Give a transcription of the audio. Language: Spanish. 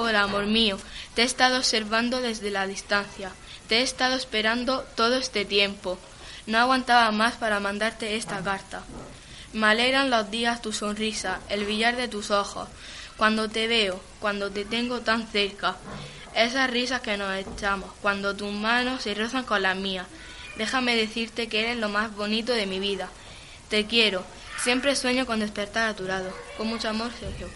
Hola, amor mío. Te he estado observando desde la distancia. Te he estado esperando todo este tiempo. No aguantaba más para mandarte esta carta. Me alegran los días tu sonrisa, el billar de tus ojos, cuando te veo, cuando te tengo tan cerca. Esas risas que nos echamos, cuando tus manos se rozan con las mías. Déjame decirte que eres lo más bonito de mi vida. Te quiero. Siempre sueño con despertar a tu lado. Con mucho amor, Sergio.